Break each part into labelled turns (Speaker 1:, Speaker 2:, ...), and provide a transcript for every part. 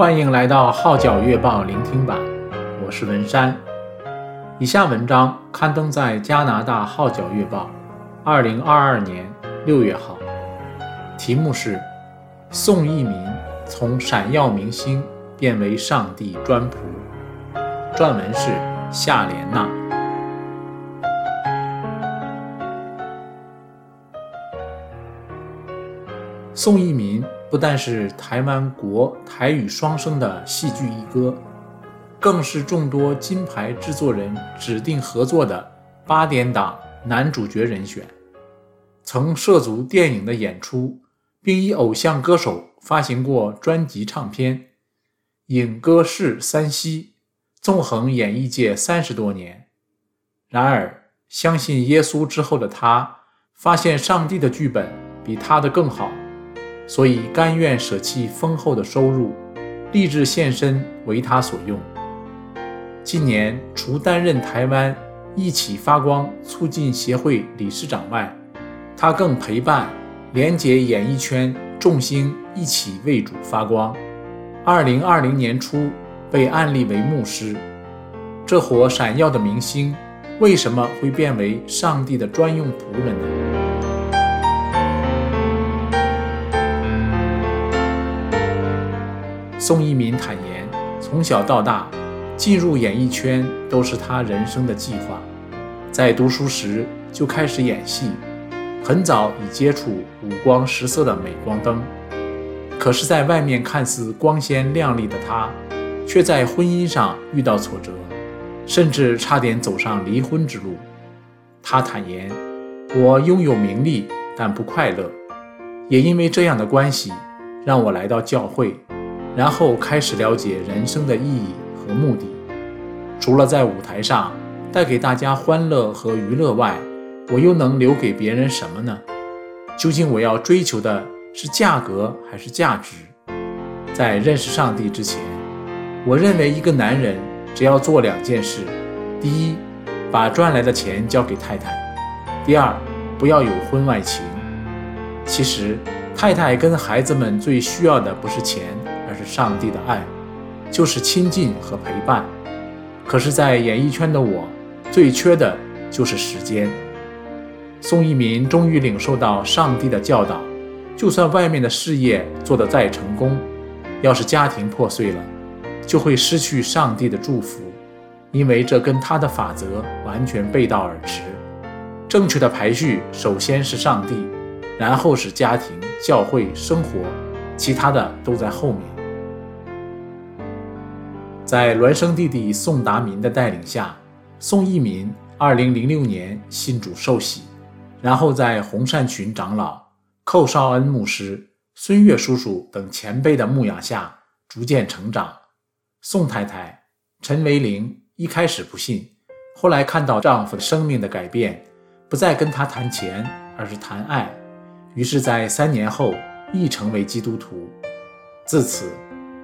Speaker 1: 欢迎来到《号角月报》聆听版，我是文山。以下文章刊登在加拿大《号角月报》，二零二二年六月号，题目是《宋逸民从闪耀明星变为上帝专仆》，撰文是夏莲娜。宋逸民。不但是台湾国台语双声的戏剧一哥，更是众多金牌制作人指定合作的八点档男主角人选，曾涉足电影的演出，并以偶像歌手发行过专辑唱片，影歌视三栖，纵横演艺界三十多年。然而，相信耶稣之后的他，发现上帝的剧本比他的更好。所以甘愿舍弃丰厚的收入，立志献身为他所用。近年，除担任台湾一起发光促进协会理事长外，他更陪伴连结演艺圈众星一起为主发光。二零二零年初被按立为牧师，这伙闪耀的明星为什么会变为上帝的专用仆人呢？宋一民坦言，从小到大，进入演艺圈都是他人生的计划。在读书时就开始演戏，很早已接触五光十色的镁光灯。可是，在外面看似光鲜亮丽的他，却在婚姻上遇到挫折，甚至差点走上离婚之路。他坦言：“我拥有名利，但不快乐。也因为这样的关系，让我来到教会。”然后开始了解人生的意义和目的。除了在舞台上带给大家欢乐和娱乐外，我又能留给别人什么呢？究竟我要追求的是价格还是价值？在认识上帝之前，我认为一个男人只要做两件事：第一，把赚来的钱交给太太；第二，不要有婚外情。其实，太太跟孩子们最需要的不是钱。上帝的爱，就是亲近和陪伴。可是，在演艺圈的我，最缺的就是时间。宋逸民终于领受到上帝的教导：就算外面的事业做得再成功，要是家庭破碎了，就会失去上帝的祝福，因为这跟他的法则完全背道而驰。正确的排序，首先是上帝，然后是家庭、教会、生活，其他的都在后面。在孪生弟弟宋达民的带领下，宋逸民2006年信主受洗，然后在洪善群长老、寇绍恩牧师、孙岳叔叔等前辈的牧养下逐渐成长。宋太太陈维玲一开始不信，后来看到丈夫生命的改变，不再跟他谈钱，而是谈爱，于是，在三年后亦成为基督徒。自此。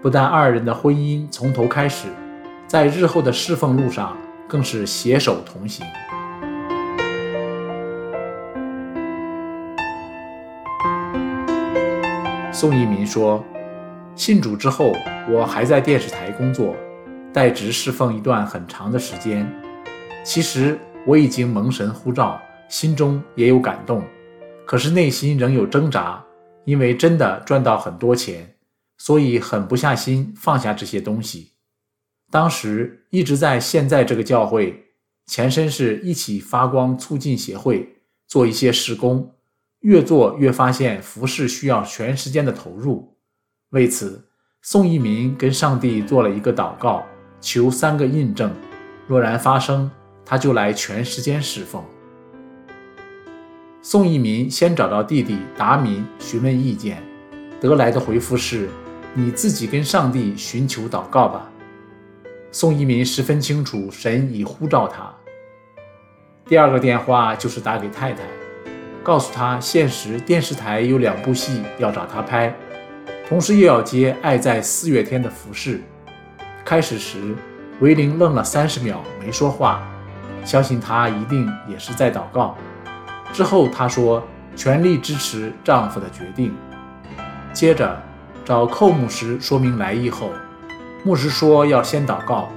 Speaker 1: 不但二人的婚姻从头开始，在日后的侍奉路上更是携手同行。宋逸民说：“信主之后，我还在电视台工作，代职侍奉一段很长的时间。其实我已经蒙神呼召，心中也有感动，可是内心仍有挣扎，因为真的赚到很多钱。”所以狠不下心放下这些东西。当时一直在现在这个教会，前身是一起发光促进协会，做一些事工，越做越发现服饰需要全时间的投入。为此，宋逸民跟上帝做了一个祷告，求三个印证，若然发生，他就来全时间侍奉。宋逸民先找到弟弟达民询问意见，得来的回复是。你自己跟上帝寻求祷告吧。宋逸民十分清楚神已呼召他。第二个电话就是打给太太，告诉她现实电视台有两部戏要找他拍，同时又要接《爱在四月天》的服饰。开始时，维玲愣了三十秒没说话，相信她一定也是在祷告。之后她说全力支持丈夫的决定。接着。找寇牧师说明来意后，牧师说要先祷告。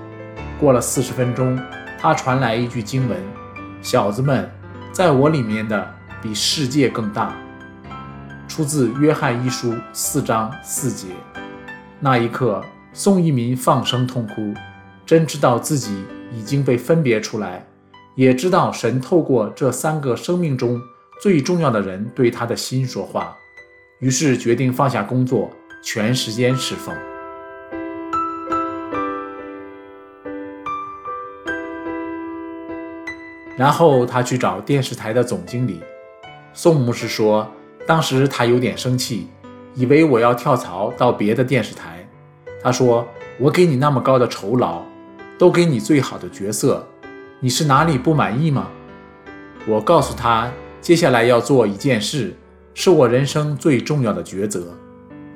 Speaker 1: 过了四十分钟，他传来一句经文：“小子们，在我里面的比世界更大。”出自约翰一书四章四节。那一刻，宋一民放声痛哭，真知道自己已经被分别出来，也知道神透过这三个生命中最重要的人对他的心说话，于是决定放下工作，全时间侍奉。然后他去找电视台的总经理，宋牧师说，当时他有点生气，以为我要跳槽到别的电视台。他说：“我给你那么高的酬劳，都给你最好的角色，你是哪里不满意吗？”我告诉他，接下来要做一件事，是我人生最重要的抉择。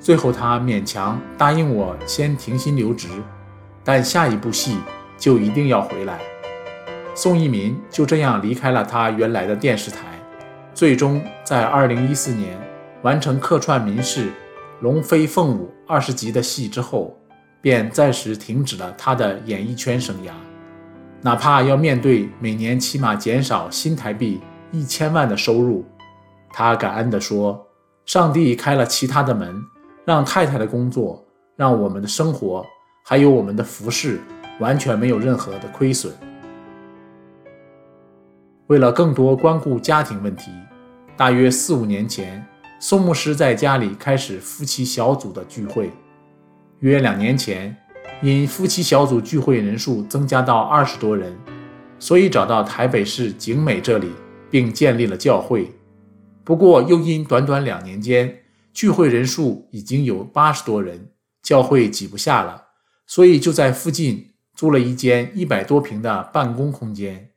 Speaker 1: 最后他勉强答应我先停薪留职，但下一部戏就一定要回来。宋一民就这样离开了他原来的电视台，最终在2014年完成客串民视《龙飞凤舞》二十集的戏之后，便暂时停止了他的演艺圈生涯。哪怕要面对每年起码减少新台币一千万的收入，他感恩地说：“上帝开了其他的门，让太太的工作，让我们的生活，还有我们的服饰，完全没有任何的亏损。”为了更多关顾家庭问题，大约四五年前，宋牧师在家里开始夫妻小组的聚会。约两年前，因夫妻小组聚会人数增加到二十多人，所以找到台北市景美这里，并建立了教会。不过，又因短短两年间，聚会人数已经有八十多人，教会挤不下了，所以就在附近租了一间一百多平的办公空间。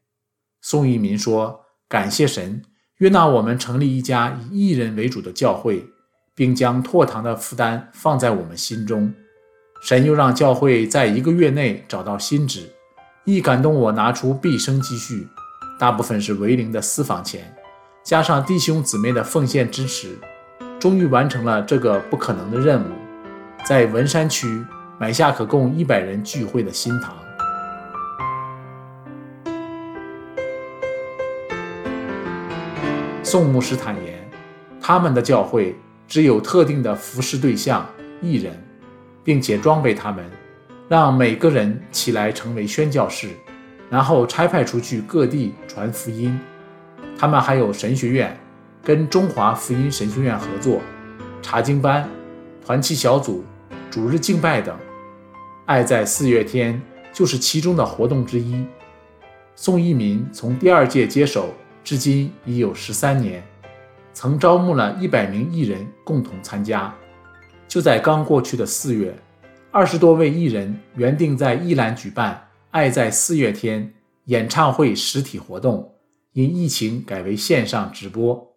Speaker 1: 宋一民说：“感谢神，悦纳我们成立一家以艺人为主的教会，并将拓堂的负担放在我们心中。神又让教会在一个月内找到新址，一感动我拿出毕生积蓄，大部分是为灵的私房钱，加上弟兄姊妹的奉献支持，终于完成了这个不可能的任务，在文山区买下可供一百人聚会的新堂。”宋牧师坦言，他们的教会只有特定的服侍对象一人，并且装备他们，让每个人起来成为宣教士，然后差派出去各地传福音。他们还有神学院，跟中华福音神学院合作，查经班、团契小组、主日敬拜等。爱在四月天就是其中的活动之一。宋一民从第二届接手。至今已有十三年，曾招募了一百名艺人共同参加。就在刚过去的四月，二十多位艺人原定在宜兰举办《爱在四月天》演唱会实体活动，因疫情改为线上直播。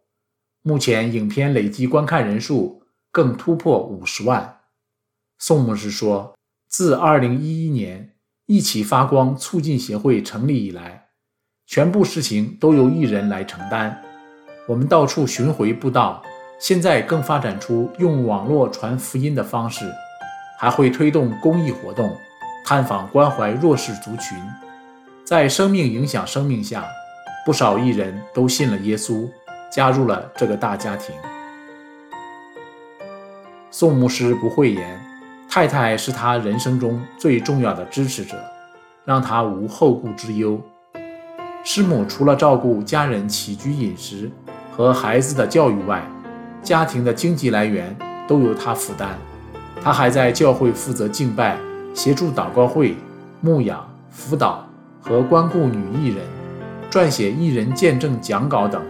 Speaker 1: 目前影片累计观看人数更突破五十万。宋牧师说：“自二零一一年一起发光促进协会成立以来。”全部事情都由艺人来承担。我们到处巡回布道，现在更发展出用网络传福音的方式，还会推动公益活动，探访关怀弱势族群。在生命影响生命下，不少艺人都信了耶稣，加入了这个大家庭。宋牧师不讳言，太太是他人生中最重要的支持者，让他无后顾之忧。师母除了照顾家人起居饮食和孩子的教育外，家庭的经济来源都由他负担。他还在教会负责敬拜、协助祷告会、牧养、辅导和关顾女艺人，撰写艺人见证讲稿等，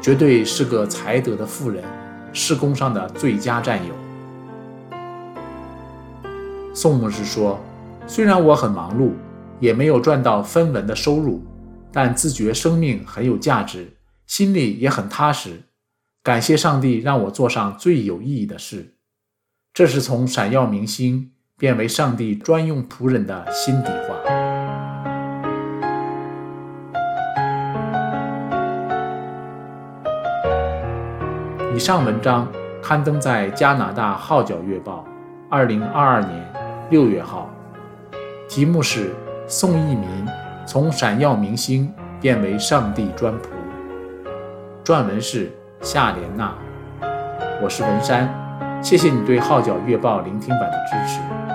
Speaker 1: 绝对是个才德的妇人，事工上的最佳战友。宋牧师说：“虽然我很忙碌，也没有赚到分文的收入。”但自觉生命很有价值，心里也很踏实。感谢上帝让我做上最有意义的事，这是从闪耀明星变为上帝专用仆人的心底话。以上文章刊登在加拿大《号角月报》二零二二年六月号。题目是《宋逸民从闪耀明星变为上帝专仆》，撰文是夏莲娜。我是文山，谢谢你对《号角月报》聆听版的支持。